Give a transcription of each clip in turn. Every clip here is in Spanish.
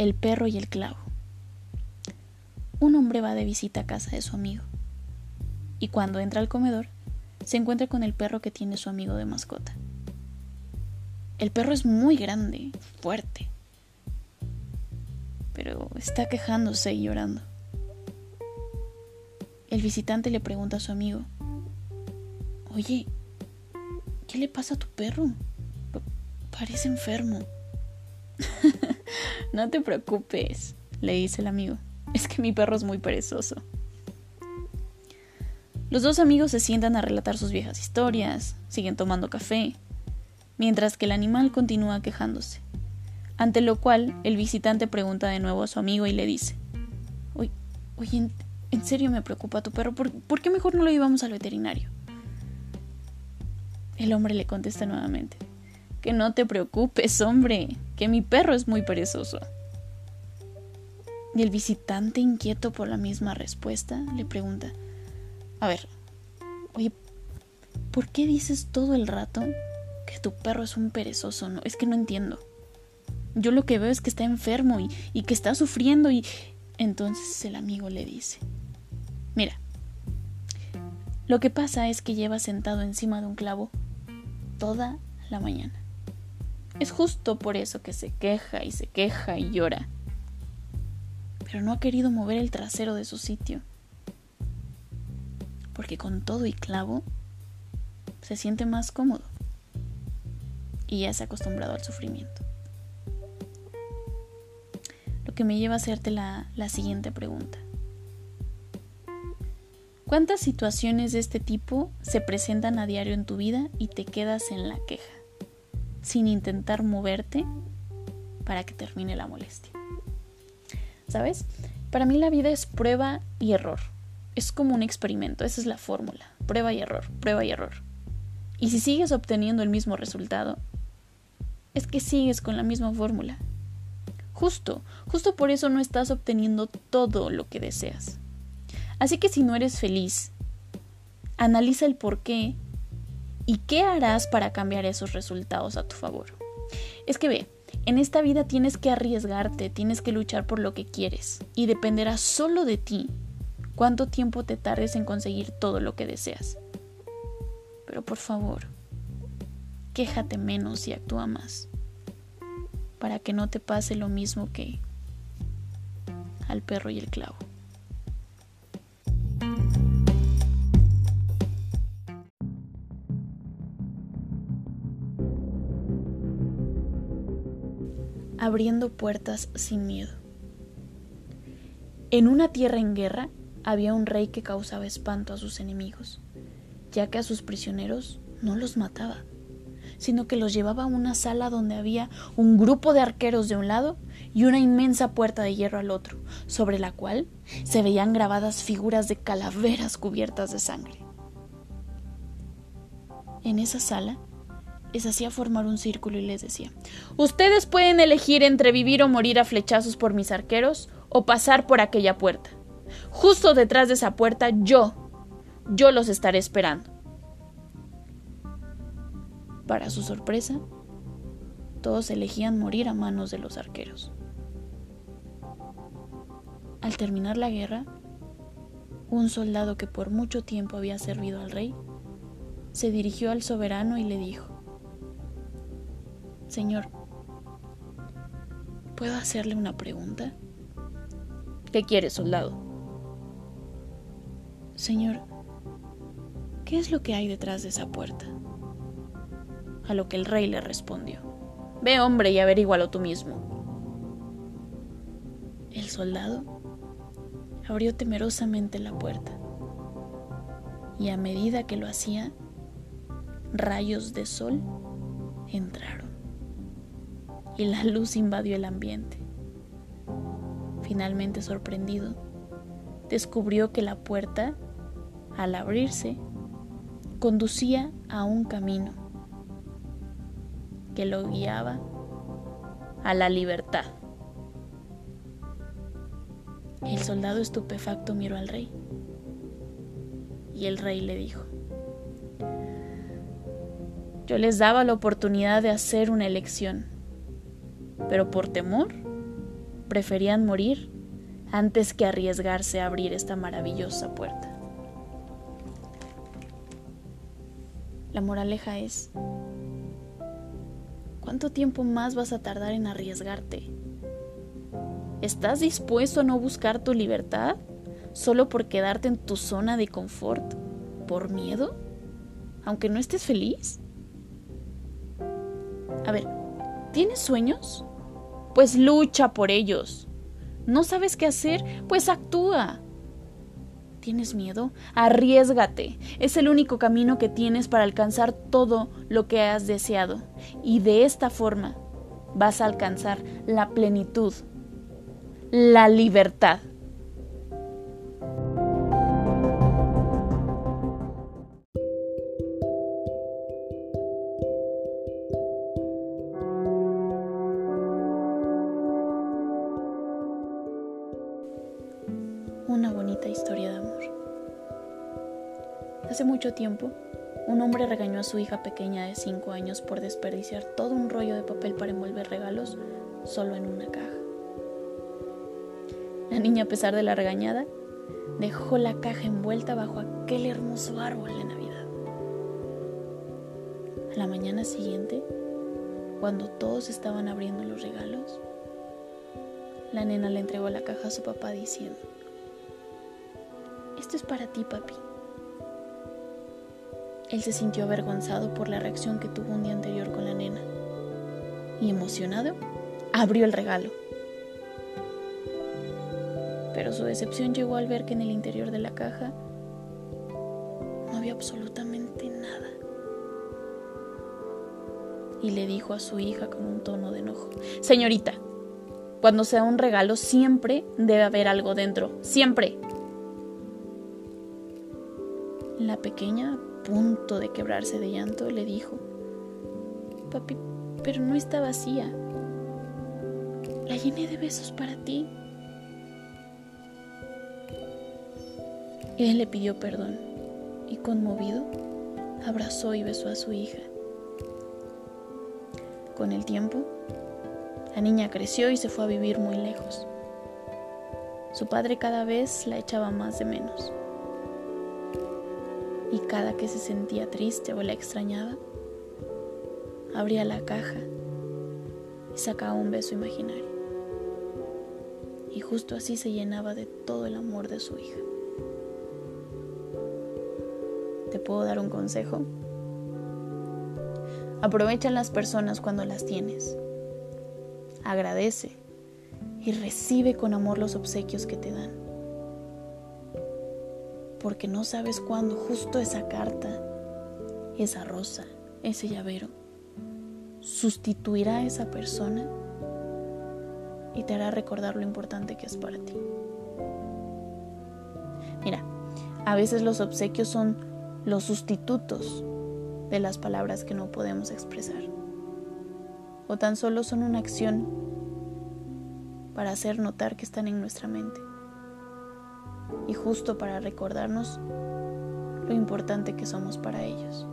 El perro y el clavo. Un hombre va de visita a casa de su amigo y cuando entra al comedor se encuentra con el perro que tiene su amigo de mascota. El perro es muy grande, fuerte, pero está quejándose y llorando. El visitante le pregunta a su amigo, Oye, ¿qué le pasa a tu perro? parece enfermo. no te preocupes, le dice el amigo. Es que mi perro es muy perezoso. Los dos amigos se sientan a relatar sus viejas historias, siguen tomando café, mientras que el animal continúa quejándose. Ante lo cual, el visitante pregunta de nuevo a su amigo y le dice, Oye, oye en, serio me preocupa tu perro, ¿Por, ¿por qué mejor no lo llevamos al veterinario? El hombre le contesta nuevamente, que no te preocupes, hombre, que mi perro es muy perezoso. Y el visitante, inquieto por la misma respuesta, le pregunta, a ver, oye, ¿por qué dices todo el rato que tu perro es un perezoso? No, es que no entiendo. Yo lo que veo es que está enfermo y, y que está sufriendo y... Entonces el amigo le dice, mira, lo que pasa es que lleva sentado encima de un clavo toda la mañana. Es justo por eso que se queja y se queja y llora pero no ha querido mover el trasero de su sitio. Porque con todo y clavo se siente más cómodo y ya se ha acostumbrado al sufrimiento. Lo que me lleva a hacerte la, la siguiente pregunta. ¿Cuántas situaciones de este tipo se presentan a diario en tu vida y te quedas en la queja, sin intentar moverte para que termine la molestia? ¿sabes? Para mí la vida es prueba y error. Es como un experimento, esa es la fórmula. Prueba y error, prueba y error. Y si sigues obteniendo el mismo resultado, es que sigues con la misma fórmula. Justo, justo por eso no estás obteniendo todo lo que deseas. Así que si no eres feliz, analiza el por qué y qué harás para cambiar esos resultados a tu favor. Es que ve, en esta vida tienes que arriesgarte, tienes que luchar por lo que quieres y dependerá solo de ti cuánto tiempo te tardes en conseguir todo lo que deseas. Pero por favor, quéjate menos y actúa más para que no te pase lo mismo que al perro y el clavo. Abriendo puertas sin miedo. En una tierra en guerra había un rey que causaba espanto a sus enemigos, ya que a sus prisioneros no los mataba, sino que los llevaba a una sala donde había un grupo de arqueros de un lado y una inmensa puerta de hierro al otro, sobre la cual se veían grabadas figuras de calaveras cubiertas de sangre. En esa sala les hacía formar un círculo y les decía, ustedes pueden elegir entre vivir o morir a flechazos por mis arqueros o pasar por aquella puerta. Justo detrás de esa puerta yo, yo los estaré esperando. Para su sorpresa, todos elegían morir a manos de los arqueros. Al terminar la guerra, un soldado que por mucho tiempo había servido al rey se dirigió al soberano y le dijo, Señor, ¿puedo hacerle una pregunta? ¿Qué quiere, soldado? Señor, ¿qué es lo que hay detrás de esa puerta? A lo que el rey le respondió, Ve hombre y averígualo tú mismo. El soldado abrió temerosamente la puerta y a medida que lo hacía, rayos de sol entraron y la luz invadió el ambiente. Finalmente sorprendido, descubrió que la puerta, al abrirse, conducía a un camino que lo guiaba a la libertad. El soldado estupefacto miró al rey y el rey le dijo, yo les daba la oportunidad de hacer una elección pero por temor preferían morir antes que arriesgarse a abrir esta maravillosa puerta. La moraleja es, ¿cuánto tiempo más vas a tardar en arriesgarte? ¿Estás dispuesto a no buscar tu libertad solo por quedarte en tu zona de confort? ¿Por miedo? Aunque no estés feliz. A ver, ¿tienes sueños? Pues lucha por ellos. ¿No sabes qué hacer? Pues actúa. ¿Tienes miedo? Arriesgate. Es el único camino que tienes para alcanzar todo lo que has deseado. Y de esta forma vas a alcanzar la plenitud, la libertad. Regañó a su hija pequeña de 5 años por desperdiciar todo un rollo de papel para envolver regalos solo en una caja. La niña, a pesar de la regañada, dejó la caja envuelta bajo aquel hermoso árbol de Navidad. A la mañana siguiente, cuando todos estaban abriendo los regalos, la nena le entregó la caja a su papá diciendo, esto es para ti, papi. Él se sintió avergonzado por la reacción que tuvo un día anterior con la nena y emocionado abrió el regalo. Pero su decepción llegó al ver que en el interior de la caja no había absolutamente nada. Y le dijo a su hija con un tono de enojo, Señorita, cuando sea un regalo siempre debe haber algo dentro, siempre. La pequeña, punto de quebrarse de llanto, le dijo, Papi, pero no está vacía. La llené de besos para ti. Él le pidió perdón y conmovido abrazó y besó a su hija. Con el tiempo, la niña creció y se fue a vivir muy lejos. Su padre cada vez la echaba más de menos y cada que se sentía triste o la extrañaba, abría la caja y sacaba un beso imaginario. Y justo así se llenaba de todo el amor de su hija. ¿Te puedo dar un consejo? Aprovecha las personas cuando las tienes. Agradece y recibe con amor los obsequios que te dan porque no sabes cuándo justo esa carta, esa rosa, ese llavero, sustituirá a esa persona y te hará recordar lo importante que es para ti. Mira, a veces los obsequios son los sustitutos de las palabras que no podemos expresar. O tan solo son una acción para hacer notar que están en nuestra mente y justo para recordarnos lo importante que somos para ellos.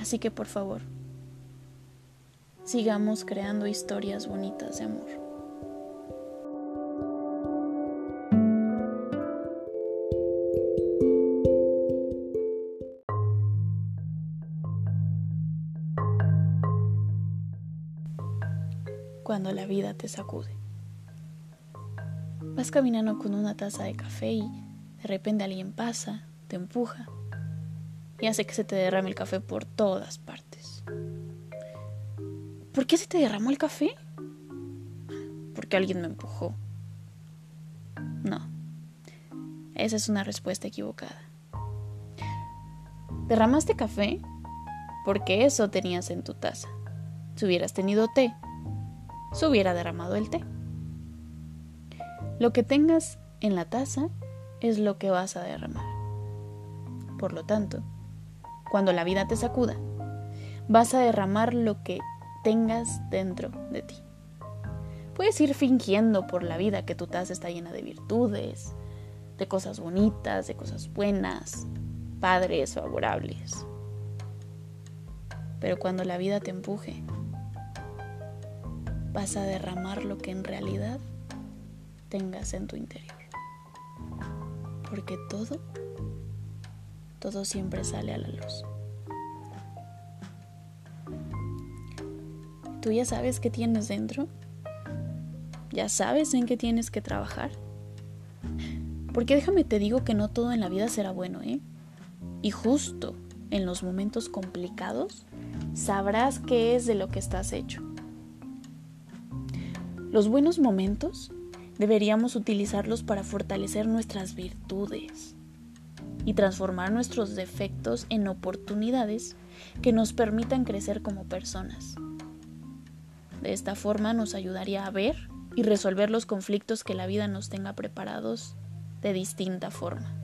Así que por favor, sigamos creando historias bonitas de amor. Cuando la vida te sacude. Vas caminando con una taza de café y de repente alguien pasa, te empuja y hace que se te derrame el café por todas partes. ¿Por qué se te derramó el café? Porque alguien me empujó. No, esa es una respuesta equivocada. Derramaste café porque eso tenías en tu taza. Si hubieras tenido té, se hubiera derramado el té. Lo que tengas en la taza es lo que vas a derramar. Por lo tanto, cuando la vida te sacuda, vas a derramar lo que tengas dentro de ti. Puedes ir fingiendo por la vida que tu taza está llena de virtudes, de cosas bonitas, de cosas buenas, padres, favorables. Pero cuando la vida te empuje, vas a derramar lo que en realidad tengas en tu interior. Porque todo, todo siempre sale a la luz. ¿Tú ya sabes qué tienes dentro? ¿Ya sabes en qué tienes que trabajar? Porque déjame te digo que no todo en la vida será bueno, ¿eh? Y justo en los momentos complicados sabrás qué es de lo que estás hecho. Los buenos momentos deberíamos utilizarlos para fortalecer nuestras virtudes y transformar nuestros defectos en oportunidades que nos permitan crecer como personas. De esta forma nos ayudaría a ver y resolver los conflictos que la vida nos tenga preparados de distinta forma.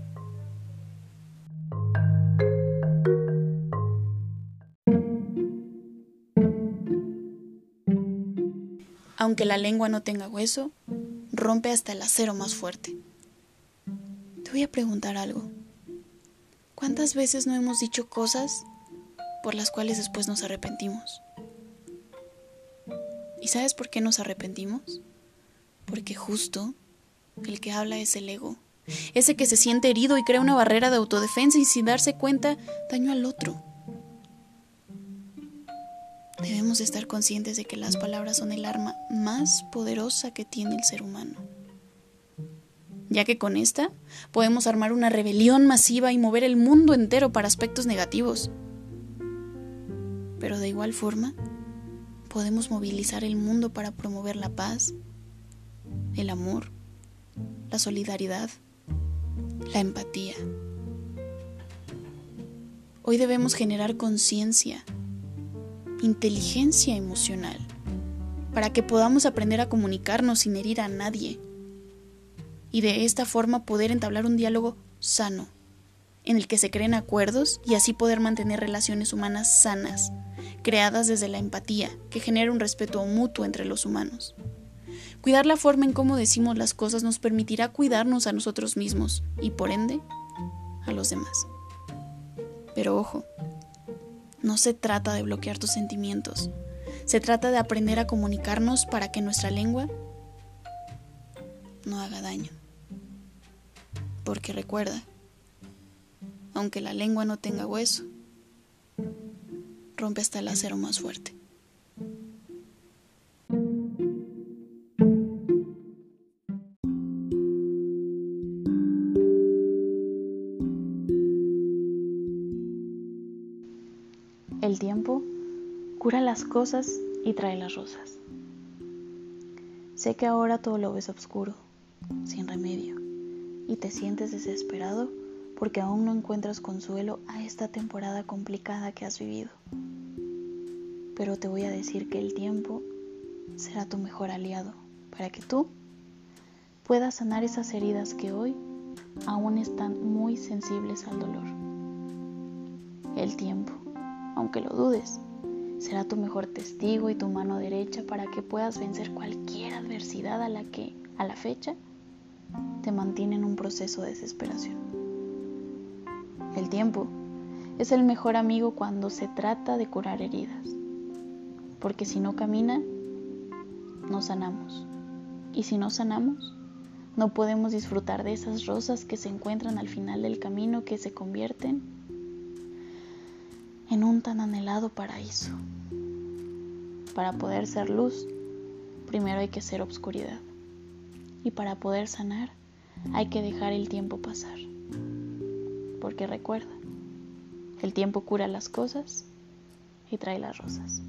Aunque la lengua no tenga hueso, rompe hasta el acero más fuerte. Te voy a preguntar algo. ¿Cuántas veces no hemos dicho cosas por las cuales después nos arrepentimos? ¿Y sabes por qué nos arrepentimos? Porque justo el que habla es el ego. Ese que se siente herido y crea una barrera de autodefensa y sin darse cuenta daño al otro. Debemos estar conscientes de que las palabras son el arma más poderosa que tiene el ser humano. Ya que con esta podemos armar una rebelión masiva y mover el mundo entero para aspectos negativos. Pero de igual forma, podemos movilizar el mundo para promover la paz, el amor, la solidaridad, la empatía. Hoy debemos generar conciencia, inteligencia emocional, para que podamos aprender a comunicarnos sin herir a nadie y de esta forma poder entablar un diálogo sano, en el que se creen acuerdos y así poder mantener relaciones humanas sanas, creadas desde la empatía, que genera un respeto mutuo entre los humanos. Cuidar la forma en cómo decimos las cosas nos permitirá cuidarnos a nosotros mismos y por ende a los demás. Pero ojo, no se trata de bloquear tus sentimientos, se trata de aprender a comunicarnos para que nuestra lengua no haga daño. Porque recuerda, aunque la lengua no tenga hueso, rompe hasta el acero más fuerte. Cura las cosas y trae las rosas. Sé que ahora todo lo ves oscuro, sin remedio, y te sientes desesperado porque aún no encuentras consuelo a esta temporada complicada que has vivido. Pero te voy a decir que el tiempo será tu mejor aliado para que tú puedas sanar esas heridas que hoy aún están muy sensibles al dolor. El tiempo aunque lo dudes. Será tu mejor testigo y tu mano derecha para que puedas vencer cualquier adversidad a la que, a la fecha, te mantiene en un proceso de desesperación. El tiempo es el mejor amigo cuando se trata de curar heridas, porque si no camina, no sanamos. Y si no sanamos, no podemos disfrutar de esas rosas que se encuentran al final del camino que se convierten en un tan anhelado paraíso. Para poder ser luz, primero hay que ser obscuridad. Y para poder sanar, hay que dejar el tiempo pasar. Porque recuerda, el tiempo cura las cosas y trae las rosas.